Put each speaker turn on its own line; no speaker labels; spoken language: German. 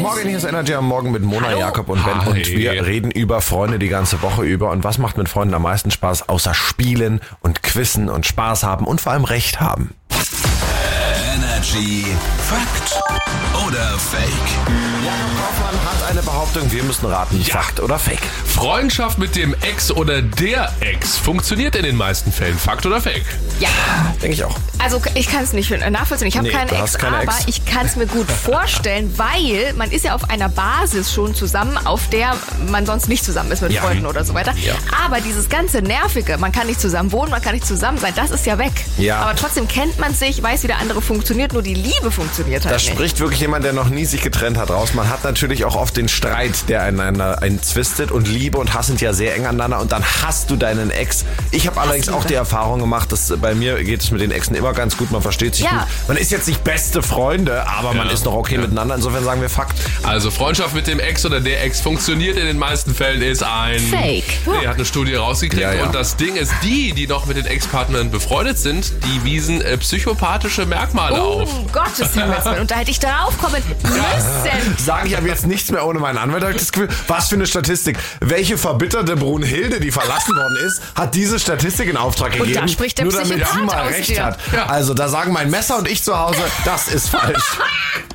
Morgen hier ist Energy am Morgen mit Mona,
Hallo.
Jakob und Ben
Hi.
und wir reden über Freunde die ganze Woche über und was macht mit Freunden am meisten Spaß außer Spielen und Quizzen und Spaß haben und vor allem Recht haben.
Energy Fakt Fake?
Jakob Kaufmann hat eine Behauptung, wir müssen raten, Fakt oder Fake.
Freundschaft mit dem Ex oder der Ex funktioniert in den meisten Fällen. Fakt oder Fake?
Ja,
Denke ich auch.
also ich kann es nicht nachvollziehen. Ich habe
Nee,
keine
du
Ex,
keine
aber
Ex.
ich kann es mir gut vorstellen, weil man ist ja auf einer Basis schon zusammen, auf der man sonst nicht zusammen ist mit
Ja.
Freunden oder so weiter.
Ja.
Aber dieses ganze Nervige, man kann nicht zusammen wohnen, man kann nicht zusammen sein, das ist ja weg.
Ja.
Aber trotzdem kennt man sich, weiß, wie der andere funktioniert, nur die Liebe funktioniert halt
Da
nicht.
spricht wirklich jemand, der noch nie sich getrennt hat, raus. Man hat natürlich auch oft den Streit, der einander entzwistet und Liebe und Hass sind ja sehr eng aneinander und dann hast du deinen Ex. Ich habe allerdings auch die Erfahrung gemacht, dass bei mir geht es mit den Exen immer ganz gut, man versteht sich
Ja.
gut. Man ist jetzt nicht beste Freunde, aber man
Ja.
ist noch okay
Ja.
miteinander. Insofern sagen wir Fakt.
Also Freundschaft mit dem Ex oder der Ex funktioniert in den meisten Fällen ist ein
Fake.
Nee, hat eine Studie rausgekriegt
Ja, ja.
und das Ding ist, die, die noch mit den Ex-Partnern befreundet sind, die wiesen äh, psychopathische Merkmale
Oh,
auf.
Gottes Himmels Willen. Und da hätte ich drauf kommen müssen.
Sage ich aber jetzt nichts mehr ohne meinen Anwalt. Das Gefühl, was für eine Statistik. Welche verbitterte Brunhilde, die verlassen worden ist, hat diese Statistik in Auftrag
da
gegeben.
spricht der
nur damit sie mal recht
dir.
hat.
Ja.
Also da sagen mein Messer und ich zu Hause, das ist falsch.